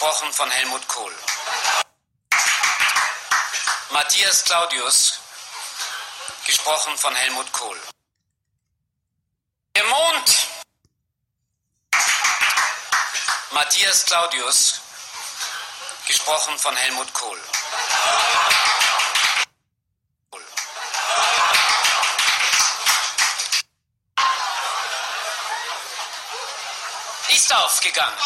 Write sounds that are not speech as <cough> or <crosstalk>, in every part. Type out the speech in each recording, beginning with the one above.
gesprochen von Helmut Kohl. Matthias Claudius, gesprochen von Helmut Kohl. Der Mond. Matthias Claudius, gesprochen von Helmut Kohl. Ist aufgegangen.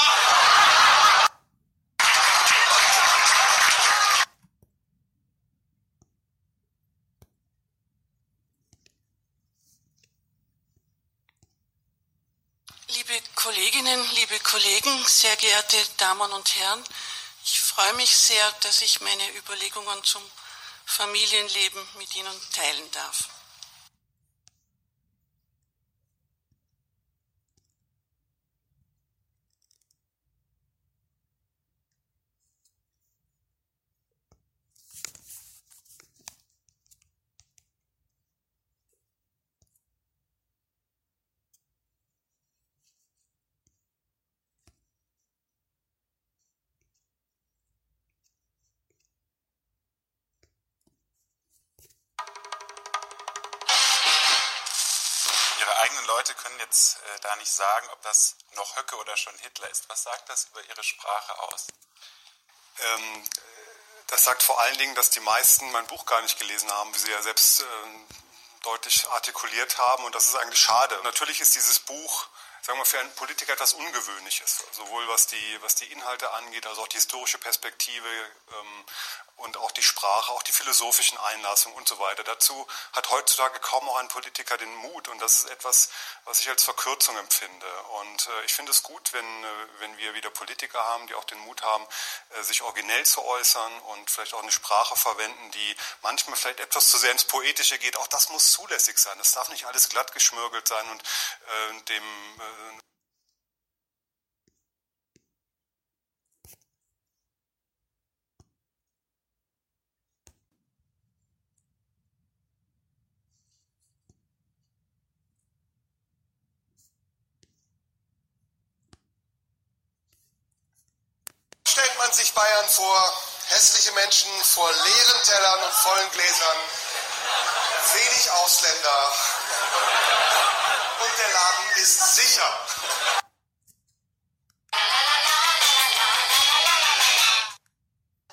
Kollegen, sehr geehrte Damen und Herren, ich freue mich sehr, dass ich meine Überlegungen zum Familienleben mit Ihnen teilen darf. Eigenen Leute können jetzt äh, da nicht sagen, ob das noch Höcke oder schon Hitler ist. Was sagt das über Ihre Sprache aus? Ähm, das sagt vor allen Dingen, dass die meisten mein Buch gar nicht gelesen haben, wie Sie ja selbst äh, deutlich artikuliert haben. Und das ist eigentlich schade. Natürlich ist dieses Buch sagen wir, für einen Politiker etwas Ungewöhnliches, sowohl was die, was die Inhalte angeht, also auch die historische Perspektive ähm, und auch die Sprache, auch die philosophischen Einlassungen und so weiter. Dazu hat heutzutage kaum noch ein Politiker den Mut und das ist etwas, was ich als Verkürzung empfinde. Und äh, ich finde es gut, wenn, äh, wenn wir wieder Politiker haben, die auch den Mut haben, äh, sich originell zu äußern und vielleicht auch eine Sprache verwenden, die manchmal vielleicht etwas zu sehr ins Poetische geht. Auch das muss zulässig sein. Es darf nicht alles glatt geschmürgelt sein und äh, dem äh, stellt man sich Bayern vor, hässliche Menschen vor leeren Tellern und vollen Gläsern, wenig Ausländer und der Laden ist sicher.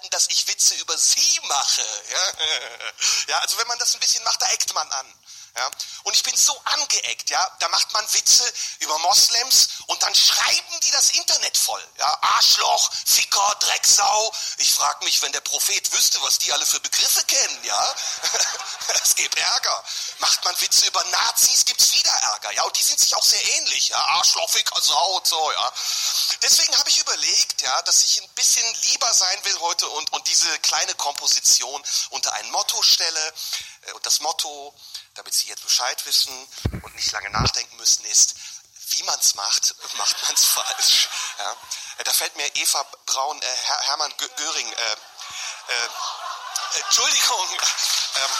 dass ich Witze über sie mache. Ja? ja, also wenn man das ein bisschen macht, da eckt man an. Ja? Und ich bin so angeeckt, ja, da macht man Witze über Moslems und dann schreiben die das Internet voll. Ja? Arschloch, Ficker, Drecksau. Ich frage mich, wenn der Prophet wüsste, was die alle für Begriffe kennen, ja. <laughs> Es gibt Ärger. Macht man Witze über Nazis, gibt's wieder Ärger, ja. Und die sind sich auch sehr ähnlich, ja. Arschloch, Ficker, Sau und so, ja. Deswegen habe ich überlegt, ja, dass ich ein bisschen lieber sein will heute und, und diese kleine Komposition unter ein Motto stelle. Äh, Und das Motto, damit Sie jetzt Bescheid wissen und nicht lange nachdenken müssen, ist, wie man es macht, <laughs> macht man es falsch. Ja. Äh, Da fällt mir Eva Braun, äh, Her Hermann Gö Göring, äh, äh, Entschuldigung, ähm,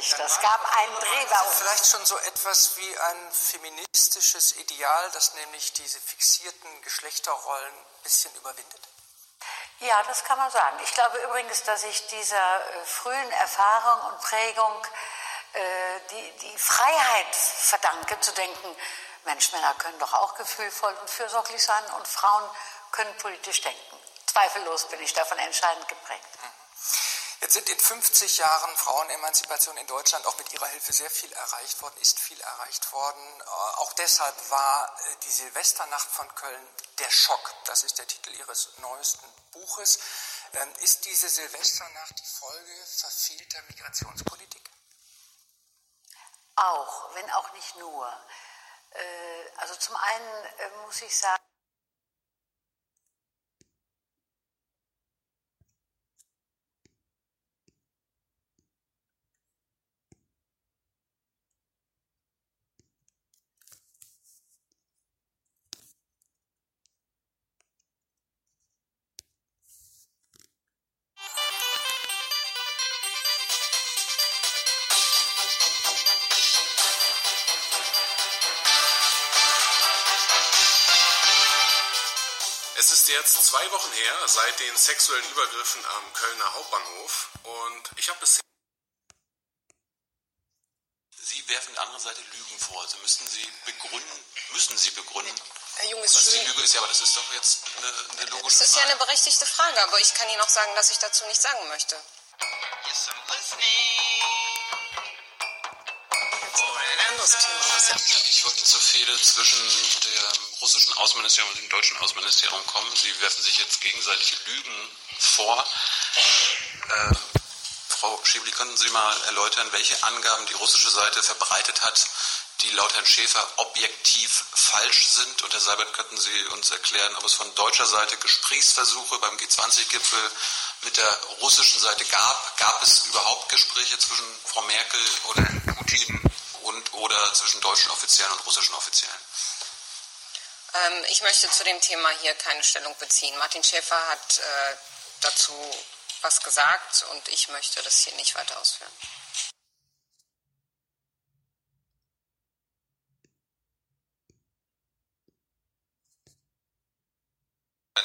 Richtig. Das gab einen Drehbaum. Vielleicht schon so etwas wie ein feministisches Ideal, das nämlich diese fixierten Geschlechterrollen ein bisschen überwindet. Ja, das kann man sagen. Ich glaube übrigens, dass ich dieser äh, frühen Erfahrung und Prägung äh, die, die Freiheit verdanke, zu denken, Mensch, Männer können doch auch gefühlvoll und fürsorglich sein und Frauen können politisch denken. Zweifellos bin ich davon entscheidend geprägt. Jetzt sind in 50 Jahren Frauenemanzipation in Deutschland auch mit Ihrer Hilfe sehr viel erreicht worden, ist viel erreicht worden. Äh, Auch deshalb war äh, die Silvesternacht von Köln der Schock. Das ist der Titel Ihres neuesten Buches. Ähm, Ist diese Silvesternacht die Folge verfehlter Migrationspolitik? Auch, wenn auch nicht nur. Äh, Also zum einen muss ich sagen, jetzt zwei Wochen her seit den sexuellen Übergriffen am Kölner Hauptbahnhof und ich habe bisher. Sie werfen der anderen Seite Lügen vor. Also müssen Sie begründen, müssen Sie begründen. Herr Jung ist was schön. die Lüge ist, ja, aber das ist doch jetzt eine, eine logische Das ist ja Frage. eine berechtigte Frage, aber ich kann Ihnen auch sagen, dass ich dazu nichts sagen möchte. Ein anderes Thema, ja Ja, ich wollte zur Fehde zwischen dem russischen Außenministerium und dem deutschen Außenministerium kommen. Sie werfen sich jetzt gegenseitig Lügen vor. Äh, Frau Schäbli, könnten Sie mal erläutern, welche Angaben die russische Seite verbreitet hat, die laut Herrn Schäfer objektiv falsch sind? Und Herr Seibert, könnten Sie uns erklären, ob es von deutscher Seite Gesprächsversuche beim G20-Gipfel mit der russischen Seite gab? Gab es überhaupt Gespräche zwischen Frau Merkel und Putin und oder zwischen deutschen Offiziellen und russischen Offiziellen? Ähm, ich möchte zu dem Thema hier keine Stellung beziehen. Martin Schäfer hat äh, dazu was gesagt und ich möchte das hier nicht weiter ausführen.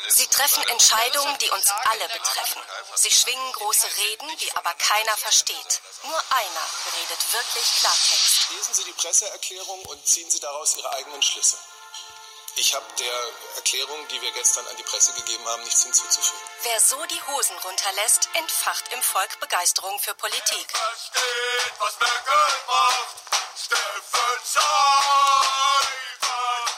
Sie treffen Entscheidungen, die uns alle betreffen. Sie schwingen große Reden, die aber keiner versteht. Nur einer redet wirklich Klartext. Lesen Sie die Presseerklärung und ziehen Sie daraus Ihre eigenen Schlüsse. Ich habe der Erklärung, die wir gestern an die Presse gegeben haben, nichts hinzuzufügen. Wer so die Hosen runterlässt, entfacht im Volk Begeisterung für Politik. Versteht, was Merkel macht. Steffen Seibert.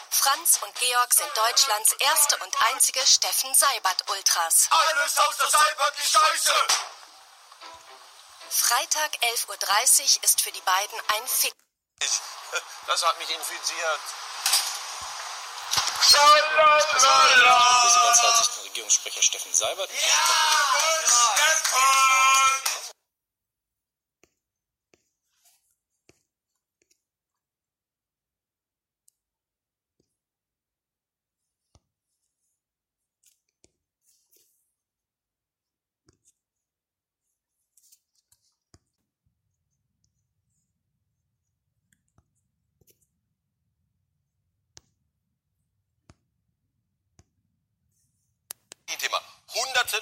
Franz und Georg sind Deutschlands erste und einzige Steffen Seibert-Ultras. Alles aus der Seibert die Scheiße. Freitag 11.30 Uhr ist für die beiden ein Fick. Das hat mich infiziert. Präsidents hat sich den Regierungssprecher Steffen Seibert. Thema.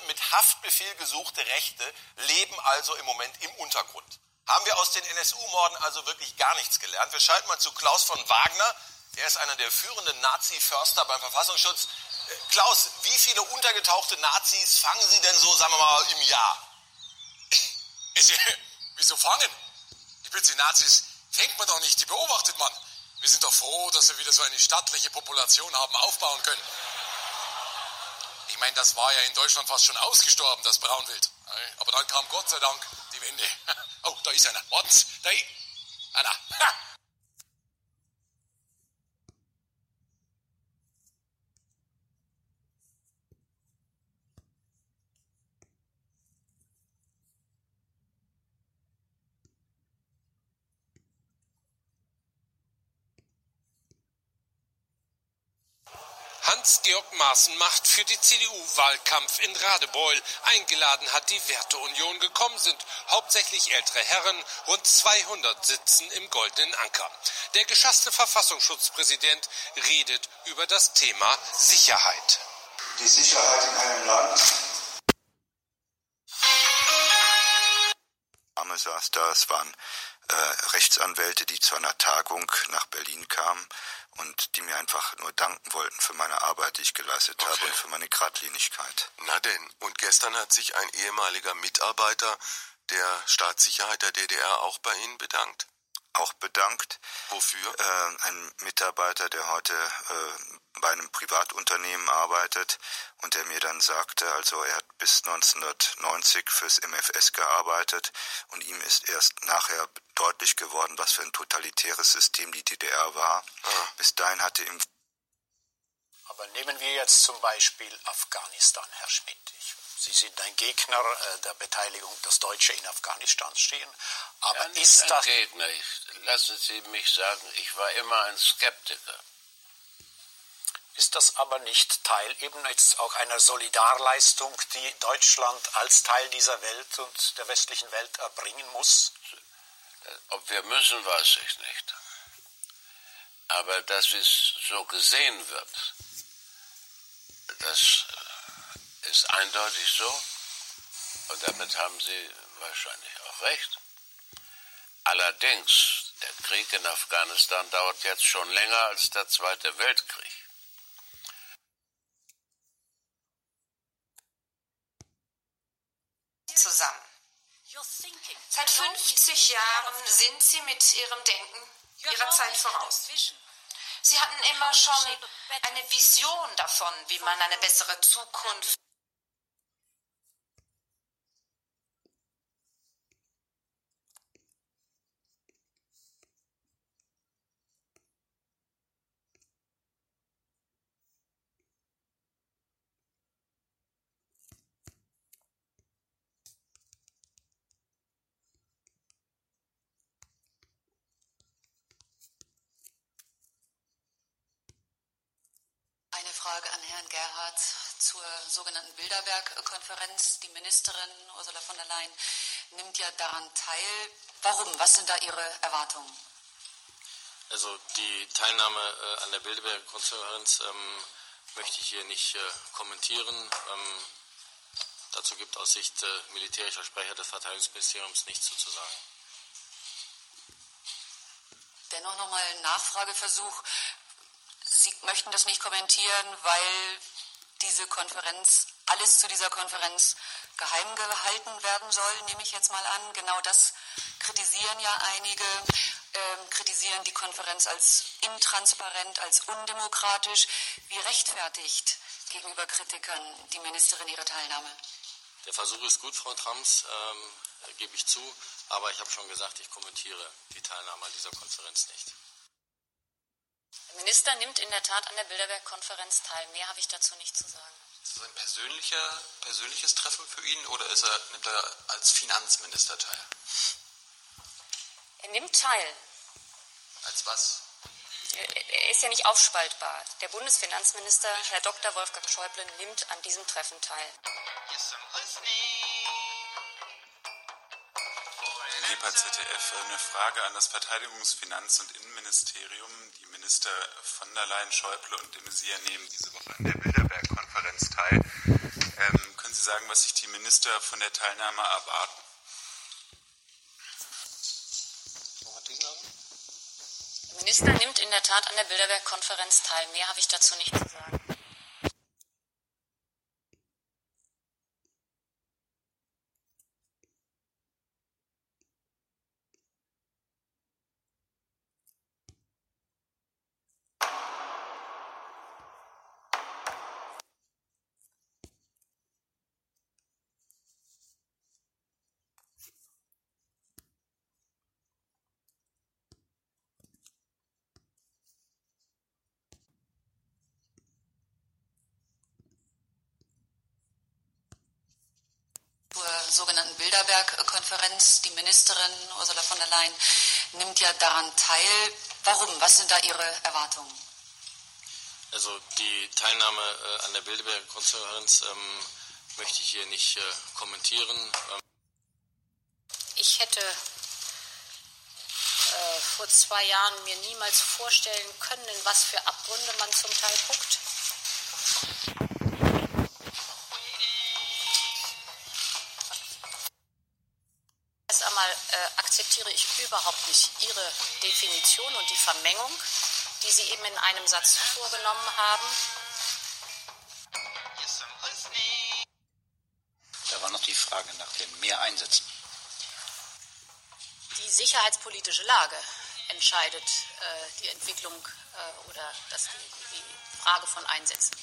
Mit Haftbefehl gesuchte Rechte leben also im Moment im Untergrund. Haben wir aus den NSU-Morden also wirklich gar nichts gelernt? Wir schalten mal zu Klaus von Wagner. Er ist einer der führenden Nazi-Förster beim Verfassungsschutz. Äh, Klaus, wie viele untergetauchte Nazis fangen Sie denn so, sagen wir mal, im Jahr? <clears throat> <laughs> Wieso fangen? Die bitte Nazis fängt man doch nicht, die beobachtet man. Wir sind doch froh, dass wir wieder so eine stattliche Population haben aufbauen können. Ich meine, das war ja in Deutschland fast schon ausgestorben, das Braunwild. Aber dann kam Gott sei Dank die Wende. <laughs> Oh, da ist einer. Warten Sie, da ist einer. Ha! Hans-Georg Maaßen macht für die CDU Wahlkampf in Radebeul. Eingeladen hat die Werteunion. Gekommen sind hauptsächlich ältere Herren. Rund 200 sitzen im Goldenen Anker. Der geschasste Verfassungsschutzpräsident redet über das Thema Sicherheit. Die Sicherheit in einem Land saß da. Es waren äh, Rechtsanwälte, die zu einer Tagung nach Berlin kamen und die mir einfach nur danken wollten für meine Arbeit, die ich geleistet habe und für meine Geradlinigkeit. Na denn, und gestern hat sich ein ehemaliger Mitarbeiter der Staatssicherheit der DDR auch bei Ihnen bedankt. Auch bedankt. Wofür? Äh, ein Mitarbeiter, der heute äh, bei einem Privatunternehmen arbeitet und der mir dann sagte, also er hat bis 1990 fürs MFS gearbeitet und ihm ist erst nachher deutlich geworden, was für ein totalitäres System die DDR war. Ah. Bis dahin hatte ihm Aber nehmen wir jetzt zum Beispiel Afghanistan, Herr Schmidt. Ich, Sie sind ein Gegner äh, der Beteiligung, dass Deutsche in Afghanistan stehen. Aber ja, nicht ist ein das. Gegner. Ich, lassen Sie mich sagen, ich war immer ein Skeptiker. Ist das aber nicht Teil eben jetzt auch einer Solidarleistung, die Deutschland als Teil dieser Welt und der westlichen Welt erbringen muss? Ob wir müssen, weiß ich nicht. Aber dass es so gesehen wird, Das äh, ist eindeutig so. Und damit haben Sie wahrscheinlich auch recht. Allerdings, der Krieg in Afghanistan dauert jetzt schon länger als der Zweite Weltkrieg. Zusammen. Seit 50 Jahren sind Sie mit Ihrem Denken Ihrer Zeit voraus. Sie hatten immer schon eine Vision davon, wie man eine bessere Zukunft Eine Frage an Herrn Gerhard zur sogenannten Bilderberg-Konferenz. Die Ministerin Ursula von der Leyen nimmt ja daran teil. Warum? Was sind da Ihre Erwartungen? Also die Teilnahme äh, an der Bilderberg-Konferenz ähm, möchte ich hier nicht äh, kommentieren. Ähm, dazu gibt aus Sicht äh, militärischer Sprecher des Verteidigungsministeriums nichts zu sagen. Dennoch nochmal ein Nachfrageversuch. Sie möchten das nicht kommentieren, weil diese Konferenz, alles zu dieser Konferenz geheim gehalten werden soll, nehme ich jetzt mal an. Genau das kritisieren ja einige, ähm, kritisieren die Konferenz als intransparent, als undemokratisch. Wie rechtfertigt gegenüber Kritikern die Ministerin ihre Teilnahme? Der Versuch ist gut, Frau Trams, ähm, gebe ich zu, aber ich habe schon gesagt, ich kommentiere die Teilnahme an dieser Konferenz nicht. Der Minister nimmt in der Tat an der Bilderberg-Konferenz teil. Mehr habe ich dazu nicht zu sagen. Ist das ein persönlicher, persönliches Treffen für ihn oder ist er, nimmt er als Finanzminister teil? Er nimmt teil. Als was? Er ist ja nicht aufspaltbar. Der Bundesfinanzminister, Herr Dr. Wolfgang Schäuble, nimmt an diesem Treffen teil. Lieber ZDF, eine Frage an das Verteidigungsfinanz- und Innenministerium. Die Minister von der Leyen, Schäuble und de Maizière nehmen diese Woche an der Bilderberg-Konferenz teil. Ähm, können Sie sagen, was sich die Minister von der Teilnahme erwarten? Der Minister nimmt in der Tat an der Bilderberg-Konferenz teil. Mehr habe ich dazu nicht zu sagen. Zur sogenannten Bilderberg-Konferenz. Die Ministerin Ursula von der Leyen nimmt ja daran teil. Warum? Was sind da Ihre Erwartungen? Also die Teilnahme äh, an der Bilderberg-Konferenz ähm, möchte ich hier nicht äh, kommentieren. Ähm, Ich hätte äh, vor zwei Jahren mir niemals vorstellen können, in was für Abgründe man zum Teil guckt. Akzeptiere ich überhaupt nicht Ihre Definition und die Vermengung, die Sie eben in einem Satz vorgenommen haben. Da war noch die Frage nach den Mehreinsätzen. Die sicherheitspolitische Lage entscheidet äh, die Entwicklung äh, oder das, die, die Frage von Einsätzen.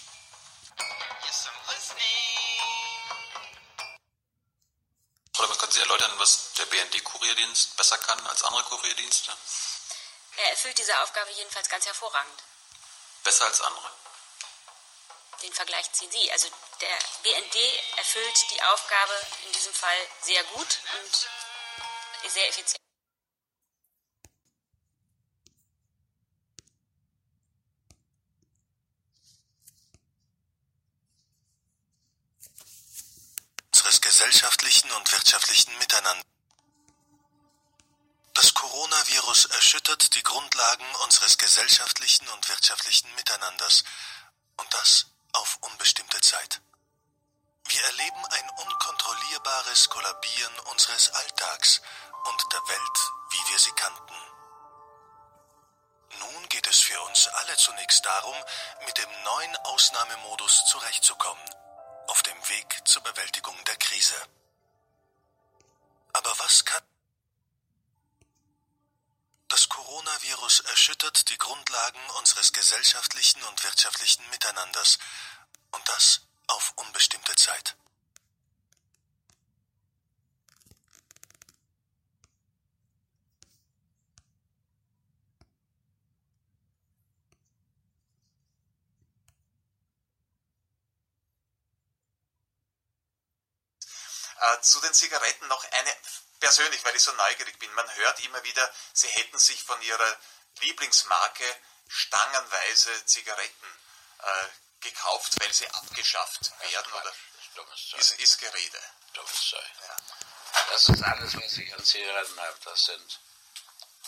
Oder könnte Sie erläutern, was der BND-Kurierdienst besser kann als andere Kurierdienste? Er erfüllt diese Aufgabe jedenfalls ganz hervorragend. Besser als andere. Den Vergleich ziehen Sie. Also der BND erfüllt die Aufgabe in diesem Fall sehr gut und sehr effizient. unseres gesellschaftlichen und wirtschaftlichen Miteinander. Das Coronavirus erschüttert die Grundlagen unseres gesellschaftlichen und wirtschaftlichen Miteinanders und das auf unbestimmte Zeit. Wir erleben ein unkontrollierbares Kollabieren unseres Alltags und der Welt, wie wir sie kannten. Nun geht es für uns alle zunächst darum, mit dem neuen Ausnahmemodus zurechtzukommen, auf dem Weg zur Bewältigung der Krise. Aber was kann das Coronavirus erschüttert die Grundlagen unseres gesellschaftlichen und wirtschaftlichen Miteinanders. Und das auf unbestimmte Zeit. Äh, zu den Zigaretten noch eine persönlich, weil ich so neugierig bin, man hört immer wieder, sie hätten sich von ihrer Lieblingsmarke stangenweise Zigaretten äh, gekauft, weil sie abgeschafft werden oder ist, ist Gerede. Dummes Zeug. Ja. Das ist alles, was ich an Zigaretten habe. Das sind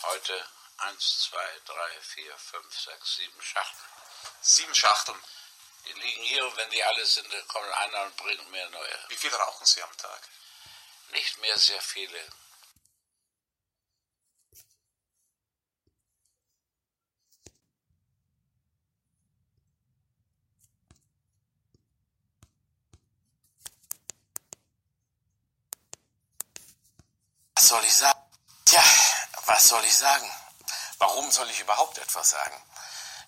heute 1, 2, 3, 4, 5, 6, 7 Schachteln. Sieben Schachteln? Die liegen hier und wenn die alle sind, dann kommt einer und bringt mir neue. Wie viel rauchen Sie am Tag? Nicht mehr sehr viele. Was soll ich sagen? Tja, was soll ich sagen? Warum soll ich überhaupt etwas sagen?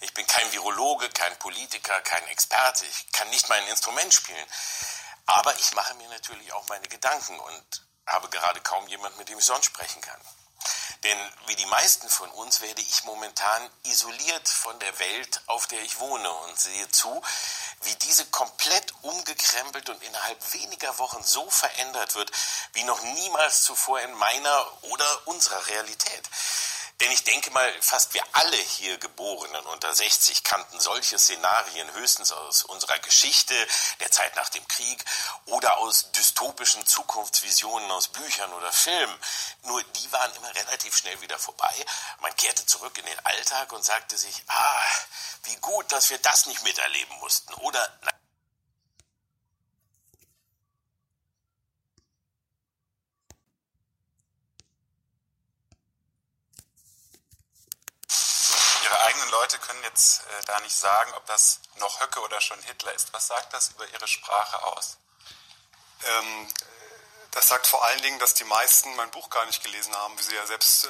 Ich bin kein Virologe, kein Politiker, kein Experte. Ich kann nicht mein Instrument spielen. Aber ich mache mir natürlich auch meine Gedanken und habe gerade kaum jemand, mit dem ich sonst sprechen kann. Denn wie die meisten von uns werde ich momentan isoliert von der Welt, auf der ich wohne und sehe zu, wie diese komplett umgekrempelt und innerhalb weniger Wochen so verändert wird, wie noch niemals zuvor in meiner oder unserer Realität. Denn ich denke mal, fast wir alle hier Geborenen unter 60 kannten solche Szenarien höchstens aus unserer Geschichte, der Zeit nach dem Krieg oder aus dystopischen Zukunftsvisionen aus Büchern oder Filmen. Nur die waren immer relativ schnell wieder vorbei. Man kehrte zurück in den Alltag und sagte sich, ah, wie gut, dass wir das nicht miterleben mussten. Oder, na, Eigenen Leute können jetzt äh, da nicht sagen, ob das noch Höcke oder schon Hitler ist. Was sagt das über Ihre Sprache aus? Ähm, das sagt vor allen Dingen, dass die meisten mein Buch gar nicht gelesen haben, wie Sie ja selbst äh,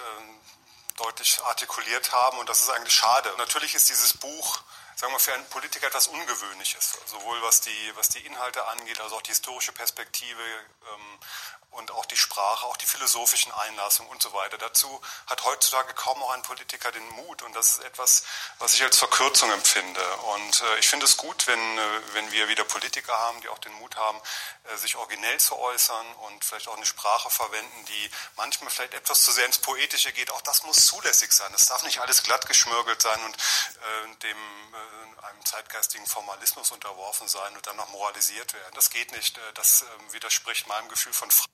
deutlich artikuliert haben. Und das ist eigentlich schade. Natürlich ist dieses Buch sagen wir, für einen Politiker etwas Ungewöhnliches, sowohl was die, was die Inhalte angeht, also auch die historische Perspektive ähm, und auch die Sprache, auch die philosophischen Einlassungen und so weiter. Dazu hat heutzutage kaum noch ein Politiker den Mut und das ist etwas, was ich als Verkürzung empfinde. Und äh, ich finde es gut, wenn, äh, wenn wir wieder Politiker haben, die auch den Mut haben, äh, sich originell zu äußern und vielleicht auch eine Sprache verwenden, die manchmal vielleicht etwas zu sehr ins Poetische geht. Auch das muss zulässig sein. Es darf nicht alles glatt geschmörgelt sein und äh, dem äh, einem zeitgeistigen Formalismus unterworfen sein und dann noch moralisiert werden. Das geht nicht. Äh, das ähm, widerspricht meinem Gefühl von Freiheit.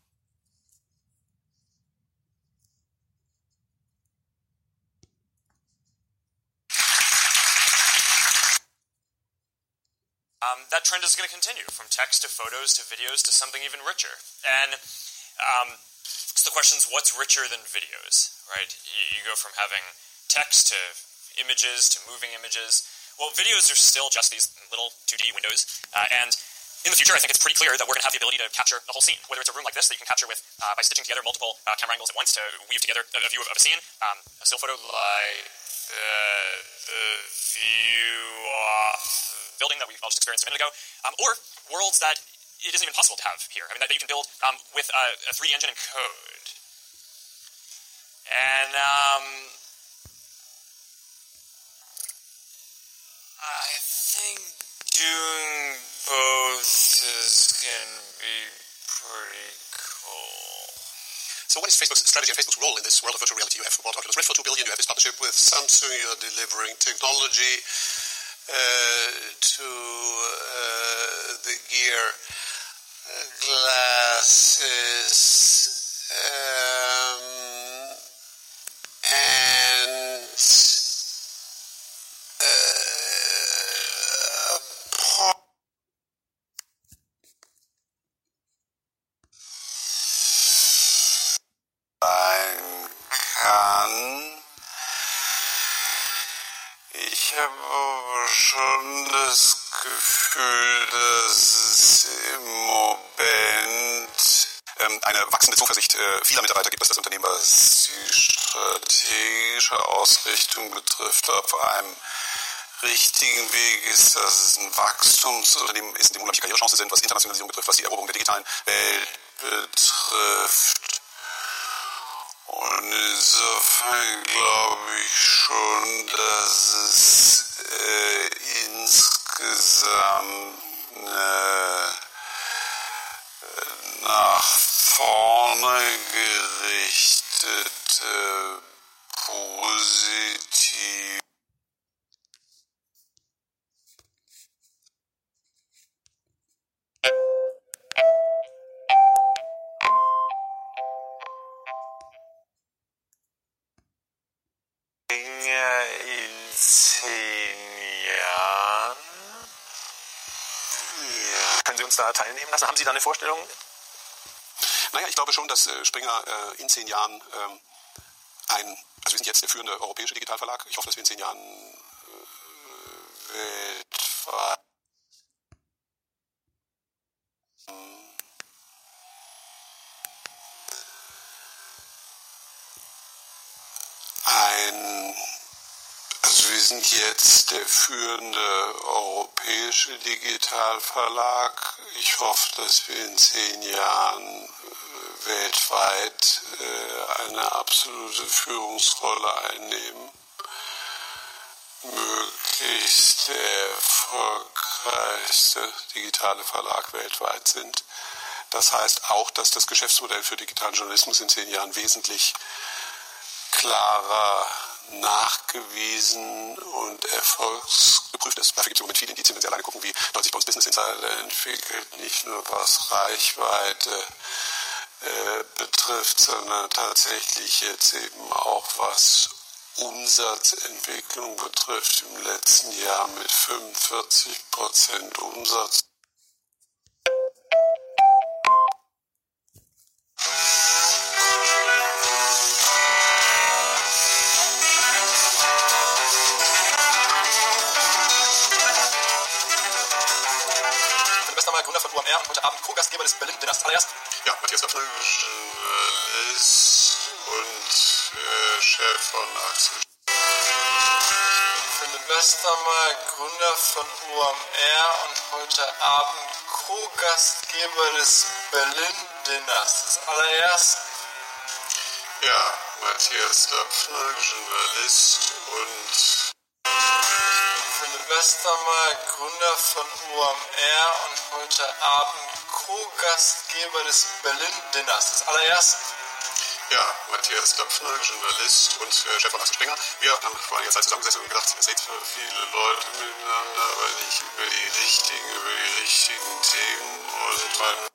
Um, that trend is going to continue from text to photos to videos to something even richer. And um, so the question is, what's richer than videos, right? You, go from having text to images to moving images. Well, videos are still just these little 2D windows, uh, and in the future, I think it's pretty clear that we're going to have the ability to capture the whole scene. Whether it's a room like this that you can capture with uh, by stitching together multiple uh, camera angles at once to weave together a, a view of, of, a scene, um, a still photo like uh, the view of the building that we all just experienced a minute ago, um, or worlds that it isn't even possible to have here. I mean, that, you can build um, with a 3D engine and code. And um, I think doing both is can be pretty cool. So what is Facebook's strategy and Facebook's role in this world of virtual reality? You have World Oculus Rift for 2 billion, you have this partnership with Samsung, you're delivering technology to uh, the gear. Uh, glasses Äh, vieler Mitarbeiter gibt es das Unternehmen, was die strategische Ausrichtung betrifft, auf einem richtigen Weg ist, dass es ein Wachstumsunternehmen ist, in dem unglaubliche Karrierechancen sind, was Internationalisierung betrifft, was die Eroberung der digitalen Welt betrifft. Und insofern glaube ich schon, dass es äh, insgesamt eine nach vorne gerichtete? Ja. Können Sie uns da teilnehmen lassen? Haben Sie da eine Vorstellung? Naja, ich glaube schon, dass äh, Springer äh, in zehn Jahren ähm, ein, also wir sind jetzt der führende europäische Digitalverlag. Ich hoffe, dass wir in zehn Jahren äh, weltweit ein, also wir sind jetzt der führende europäische Digitalverlag. Ich hoffe, dass wir in zehn Jahren äh, weltweit äh, eine absolute Führungsrolle einnehmen. Möglichst der erfolgreichste digitale Verlag weltweit sind. Das heißt auch, dass das Geschäftsmodell für digitalen Journalismus in zehn Jahren wesentlich klarer nachgewiesen und erfolgsgeprüft ist. Dafür gibt es im Moment viele Indizien, wenn Sie alleine gucken, wie dort sich bei uns Business Insider entwickelt, nicht nur was Reichweite äh, betrifft, sondern tatsächlich jetzt eben auch was Umsatzentwicklung betrifft. Im letzten Jahr mit 45 Prozent Umsatz. Abend Co-Gastgeber des Berlin Dinners. Allererst. Ja, Matthias Döpfner. Journalist und äh, Chef von Axel. Philipp Westermeier, Gründer von UMR und heute Abend Co-Gastgeber des Berlin Dinners. Das allererst. Ja, Matthias Döpfner, Journalist und Philipp Westermeier, Gründer von UMR und heute Abend Co-Gastgeber des Berlin Dinners. Das allererst. Ja, Matthias Döpfner, Journalist und äh, Chef von Axel Springer. Wir haben vor einiger Zeit zusammengesessen und gedacht, ihr seid viele Leute miteinander, aber nicht über die richtigen, über die richtigen Themen und weil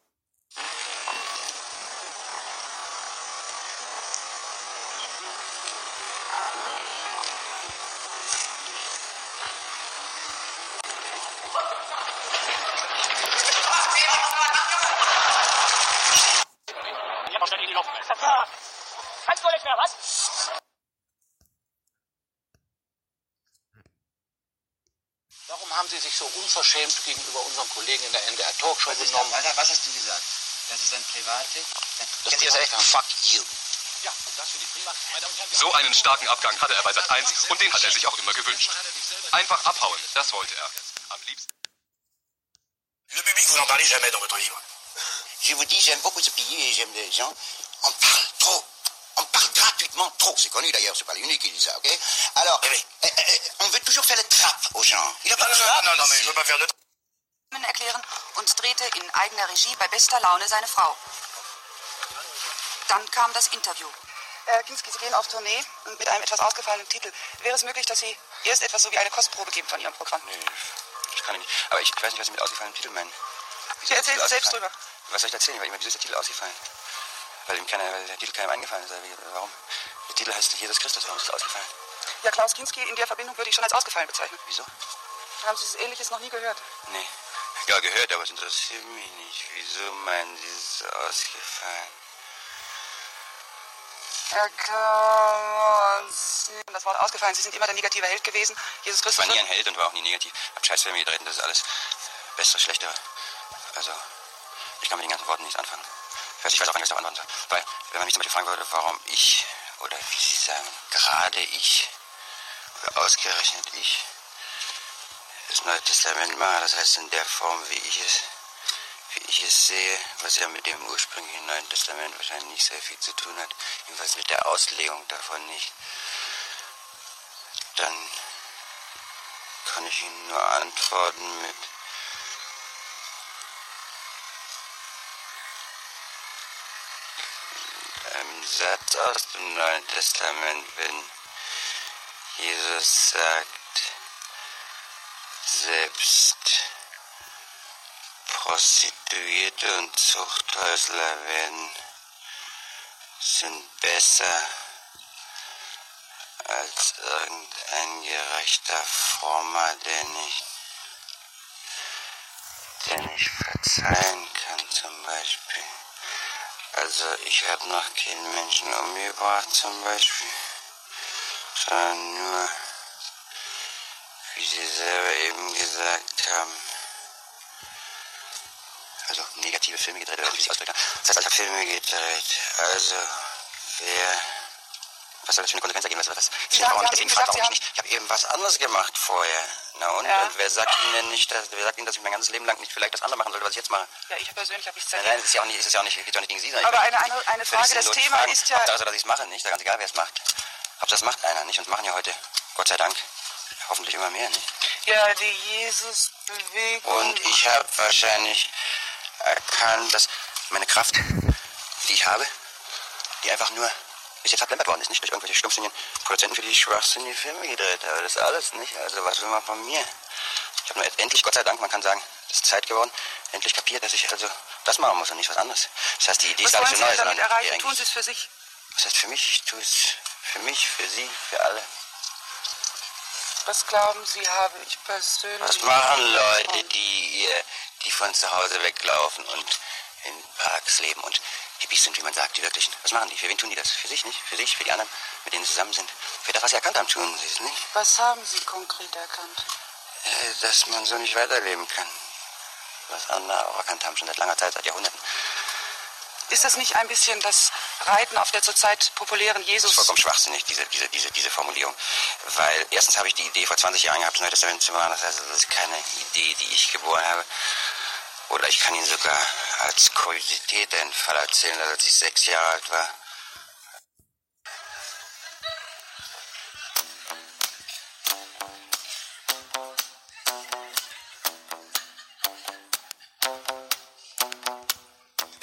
Kannst du nicht mehr, was? Warum haben Sie sich so unverschämt gegenüber unserem Kollegen in der NDR Talkshow Was, ist genommen? da, was hast du gesagt? Das ist ein private. Das ist echt Fuck you. Ja, So einen starken Abgang hatte er bei Sat 1 und den hat er sich auch immer gewünscht. Einfach abhauen, das wollte er. Am liebsten. Le public, vous n'en parlez jamais dans votre livre. Je vous dis, j'aime beaucoup ce pays et j'aime les gens. On parle trop. Gratuitement trop. C'est connu d'ailleurs, c'est pas l'unique qui dit ça, ok Alors, eh, eh, eh, on veut toujours faire le trappe aux gens. Il a pas de trappe. Non, non, mais je veux pas faire de erklären und drehte in eigener Regie bei bester Laune seine Frau. Dann kam das Interview. Herr Kinski, Sie gehen auf Tournee und mit einem etwas ausgefallenen Titel. Wäre es möglich, dass Sie erst etwas so wie eine Kostprobe geben von Ihrem Programm? Nee, das kann ich nicht. Aber ich weiß nicht, was Sie mit ausgefallenem Titel meinen. Sie erzählen selbst drüber. Was soll ich erzählen? Weil, wieso ist der Titel ausgefallen? Weil, ihm keiner, weil der Titel keinem eingefallen ist. Wie- Warum? Der Titel heißt Jesus Christus. Warum ist er ausgefallen? Ja, Klaus Kinski in der Verbindung würde ich schon als ausgefallen bezeichnen. Wieso? Haben Sie das Ähnliches noch nie gehört? Nee. Ja, gehört, aber es interessiert mich nicht. Wieso meinen Sie, es ausgefallen? Das Wort ausgefallen. Sie sind immer der negative Held gewesen. Jesus Ich Christus. war nie ein Held und war auch nie negativ. Hab Scheißfilme gedreht und das ist alles Bessere, Schlechtere. Also, ich kann mit den ganzen Worten nichts anfangen. Also ich weiß auch was ich antworten soll. Weil, wenn man mich zum Beispiel fragen würde, warum ich, oder wie Sie sagen, gerade ich, oder ausgerechnet ich, das Neue Testament mache, das heißt in der Form, wie ich es, wie ich es sehe, was ja mit dem ursprünglichen Neuen Testament wahrscheinlich nicht sehr viel zu tun hat, jedenfalls mit der Auslegung davon nicht, dann kann ich Ihnen nur antworten mit einem Satz aus dem Neuen Testament, wenn Jesus sagt, selbst Prostituierte und Zuchthäusler werden, sind besser als irgendein gerechter Frommer, der nicht, der nicht verzeihen kann zum Beispiel. Also ich habe noch keinen Menschen umgebracht zum Beispiel, sondern nur, wie Sie selber eben gesagt haben, also negative Filme gedreht, oder wie Sie ausdrücken. Das heißt, Filme gedreht. Also, wer was soll das für eine Konsequenz ergeben? Was, was, sagen, warum Sie nicht? Deswegen fragt gesagt, Sie ich nicht. Ich habe eben was anderes gemacht vorher. Na und? Ja. und wer sagt Ihnen denn nicht, dass, wer sagt Ihnen, dass ich mein ganzes Leben lang nicht vielleicht das andere machen sollte, was ich jetzt mache? Ja, ich persönlich habe nichts Nein, dagegen. nein, das ist ja auch nicht, ist ja auch nicht, geht ja auch nicht gegen Sie. Aber ich- eine, eine, eine Frage, das Thema fragen, ist ja... Hauptsache, dass ich es mache, nicht? Ganz egal, wer es macht. Hauptsache, das macht einer, nicht? Und machen ja heute, Gott sei Dank, hoffentlich immer mehr, nicht? Ja, die Jesus-Bewegung... Und ich habe wahrscheinlich erkannt, dass meine Kraft, die ich habe, die einfach nur bis jetzt verplempert worden ist, nicht durch irgendwelche stumpfsinnigen Produzenten, für die ich schwachsinnige Filme gedreht habe. Das ist alles, nicht? Also was will man von mir? Ich habe nur jetzt endlich, Gott sei Dank, man kann sagen, es ist Zeit geworden, endlich kapiert, dass ich also das machen muss und nicht was anderes. Das heißt, die Idee Was ist gar wollen nicht Sie so neu, denn damit sondern die erreichen? Tun Sie es für sich? was heißt für mich? Ich tue es für mich, für Sie, für alle. Was glauben Sie, habe ich persönlich... Was machen Leute, die, die von zu Hause weglaufen und in Parks leben und Hippies sind, wie man sagt, die wirklichen? Was machen die? Für wen tun die das? Für sich nicht? Für sich, für die anderen, mit denen sie zusammen sind? Für das, was sie erkannt haben, tun sie es nicht? Was haben Sie konkret erkannt? Äh, dass man so nicht weiterleben kann. Was andere auch erkannt haben, schon seit langer Zeit, seit Jahrhunderten. Ist das nicht ein bisschen das Reiten auf der zurzeit populären Das Jesus? ist vollkommen schwachsinnig, diese, diese, diese, diese Formulierung. Weil erstens habe ich die Idee vor 20 Jahren gehabt, das Neue Testament zu machen. Das heißt, das ist keine Idee, die ich geboren habe. Oder ich kann Ihnen sogar als Kuriosität einen Fall erzählen, als ich sechs Jahre alt war,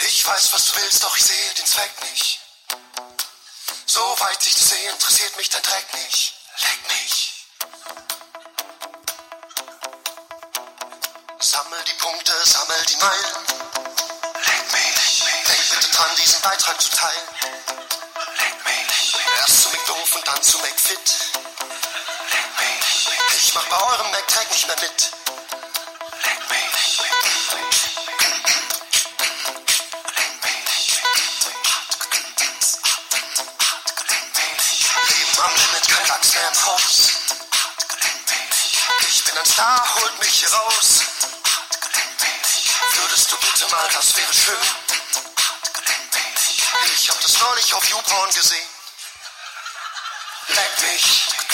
Ich weiß, was du willst, doch ich sehe den Zweck nicht. So weit ich das sehe, interessiert mich dein Dreck nicht. Leck mich. Sammel die Punkte, sammel die Meilen. Leck mich. Denk bitte dran, diesen Beitrag zu teilen. Leck mich. Erst zu McDoof und dann zu McFit. Leck mich. Ich mach bei eurem McTag nicht mehr mit. Leck. Leben am Limit, kein Lachs mehr im Haus. Ich bin ein Star, holt mich raus. Bitte mal, das wäre schön. Ich hab das neulich auf YouPorn gesehen. Leck mich.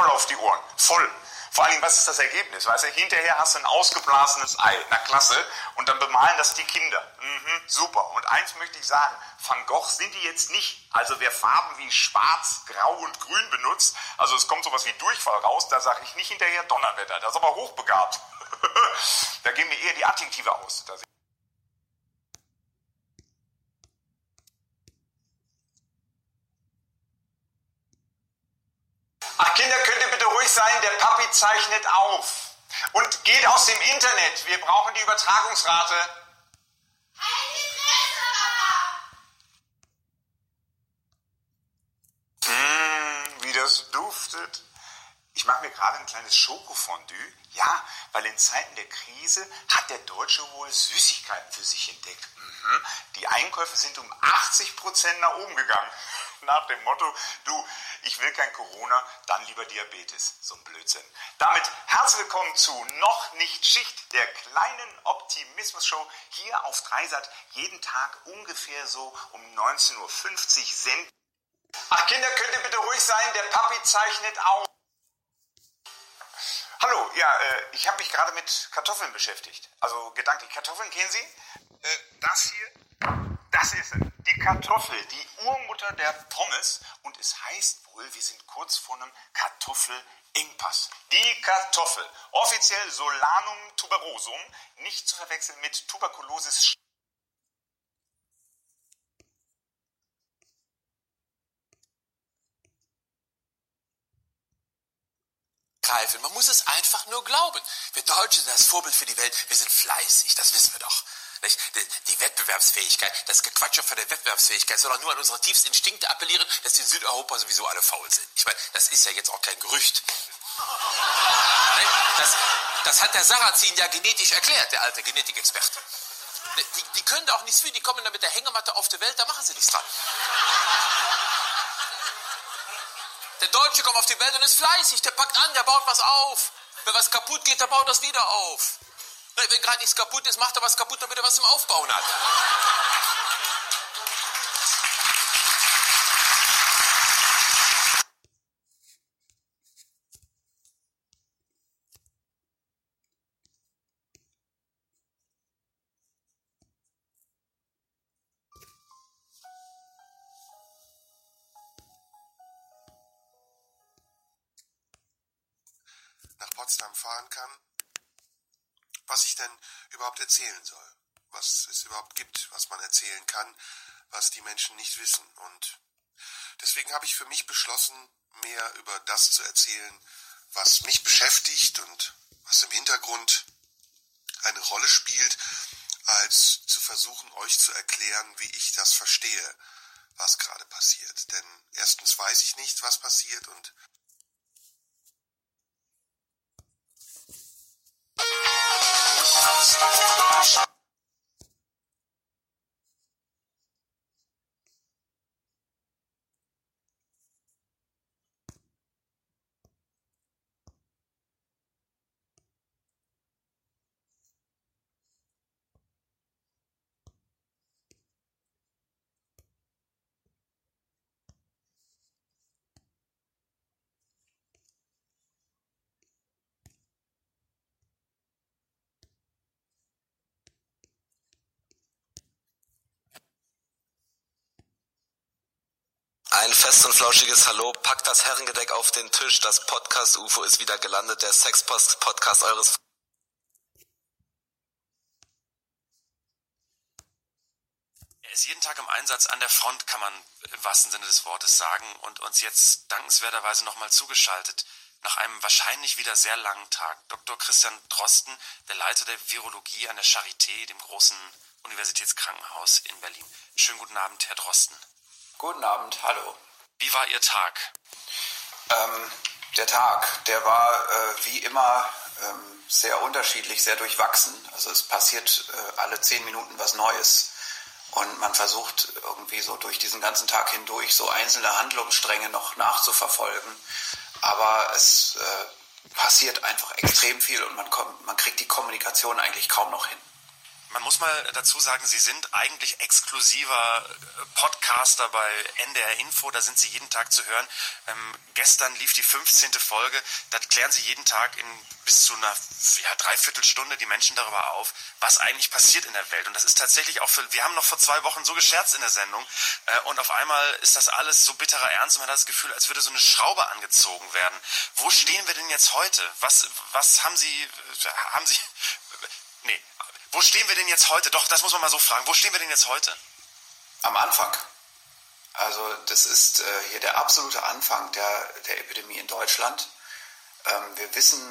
Voll auf die Ohren. Voll. Vor allen Dingen, was ist das Ergebnis? Weißt du, hinterher hast du ein ausgeblasenes Ei. Na klasse. Und dann bemalen das die Kinder. Mhm, super. Und eins möchte ich sagen, Van Gogh sind die jetzt nicht. Also wer Farben wie schwarz, grau und grün benutzt, also es kommt sowas wie Durchfall raus, da sage ich nicht hinterher Donnerwetter. Das ist aber hochbegabt. <laughs> da gehen mir eher die Adjektive aus. Da Ach Kinder, könnt ihr bitte ruhig sein, der Zeichnet auf. Und geht aus dem Internet. Wir brauchen die Übertragungsrate. Mmh, wie das duftet. Ich mache mir gerade ein kleines Schokofondue. Ja, weil in Zeiten der Krise hat der Deutsche wohl Süßigkeiten für sich entdeckt. Mhm. Die Einkäufe sind um 80 Prozent nach oben gegangen. Nach dem Motto, du, ich will kein Corona, dann lieber Diabetes. So ein Blödsinn. Damit herzlich willkommen zu Noch nicht Schicht, der kleinen Optimismus-Show hier auf Dreisat. Jeden Tag ungefähr so um 19.50 Uhr senden. Ach Kinder, könnt ihr bitte ruhig sein, der Papi zeichnet auf. Hallo, ja, äh, ich habe mich gerade mit Kartoffeln beschäftigt. Also gedanklich, Kartoffeln kennen Sie? Äh, das hier, das ist es. Die Kartoffel, die Urmutter der Pommes. Und es heißt wohl, wir sind kurz vor einem Kartoffelengpass. Die Kartoffel, offiziell Solanum tuberosum, nicht zu verwechseln mit Tuberkulosis. Man muss es einfach nur glauben. Wir Deutschen sind das Vorbild für die Welt. Wir sind fleißig, das wissen wir doch. Nicht? Die, Wettbewerbsfähigkeit, das Gequatsche von der Wettbewerbsfähigkeit soll auch nur an unsere tiefsten Instinkte appellieren, dass die in Südeuropa sowieso alle faul sind. Ich meine, das ist ja jetzt auch kein Gerücht. Das, das hat der Sarrazin ja genetisch erklärt, der alte Genetikexperte. Die, die können da auch nichts für, die kommen da mit der Hängematte auf die Welt, da machen sie nichts dran. Der Deutsche kommt auf die Welt und ist fleißig, der packt an, der baut was auf. Wenn was kaputt geht, der baut das wieder auf. Wenn gerade nichts kaputt ist, macht er was kaputt, damit er was zum Aufbauen hat. nach Potsdam fahren kann, was ich denn überhaupt erzählen soll, was es überhaupt gibt, was man erzählen kann, was die Menschen nicht wissen. Und deswegen habe ich für mich beschlossen, mehr über das zu erzählen, was mich beschäftigt und was im Hintergrund eine Rolle spielt, als zu versuchen, euch zu erklären, wie ich das verstehe, was gerade passiert. Denn erstens weiß ich nicht, was passiert und house. Ein fest und flauschiges Hallo, packt das Herrengedeck auf den Tisch, das Podcast-UFO ist wieder gelandet, der Sexpost-Podcast eures Er ist jeden Tag im Einsatz an der Front, kann man im wahrsten Sinne des Wortes sagen, und uns jetzt dankenswerterweise nochmal zugeschaltet, nach einem wahrscheinlich wieder sehr langen Tag. Dr. Christian Drosten, der Leiter der Virologie an der Charité, dem großen Universitätskrankenhaus in Berlin. Schönen guten Abend, Herr Drosten. Guten Abend, hallo. Wie war Ihr Tag? Ähm, der Tag, der war äh, wie immer ähm, sehr unterschiedlich, sehr durchwachsen. Also es passiert äh, alle zehn Minuten was Neues. Und man versucht irgendwie so durch diesen ganzen Tag hindurch so einzelne Handlungsstränge noch nachzuverfolgen. Aber es äh, passiert einfach extrem viel und man, kommt, man kriegt die Kommunikation eigentlich kaum noch hin. Man muss mal dazu sagen, Sie sind eigentlich exklusiver Podcaster bei NDR Info, da sind Sie jeden Tag zu hören. Ähm, gestern lief die 15. Folge, da klären Sie jeden Tag in bis zu einer ja, Dreiviertelstunde die Menschen darüber auf, was eigentlich passiert in der Welt. Und das ist tatsächlich auch für, wir haben noch vor zwei Wochen so gescherzt in der Sendung äh, und auf einmal ist das alles so bitterer Ernst und man hat das Gefühl, als würde so eine Schraube angezogen werden. Wo stehen wir denn jetzt heute? Was, was haben Sie, haben Sie, wo stehen wir denn jetzt heute? Doch, das muss man mal so fragen. Wo stehen wir denn jetzt heute? Am Anfang. Also das ist äh, hier der absolute Anfang der, der Epidemie in Deutschland. Ähm, wir wissen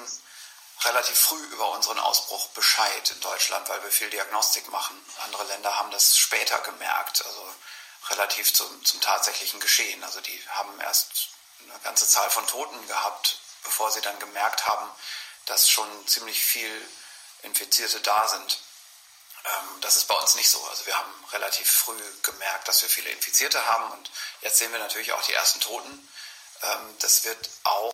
relativ früh über unseren Ausbruch Bescheid in Deutschland, weil wir viel Diagnostik machen. Andere Länder haben das später gemerkt, also relativ zum, zum tatsächlichen Geschehen. Also die haben erst eine ganze Zahl von Toten gehabt, bevor sie dann gemerkt haben, dass schon ziemlich viel Infizierte da sind. Ähm, das ist bei uns nicht so. Also wir haben relativ früh gemerkt, dass wir viele Infizierte haben und jetzt sehen wir natürlich auch die ersten Toten. Ähm, das wird auch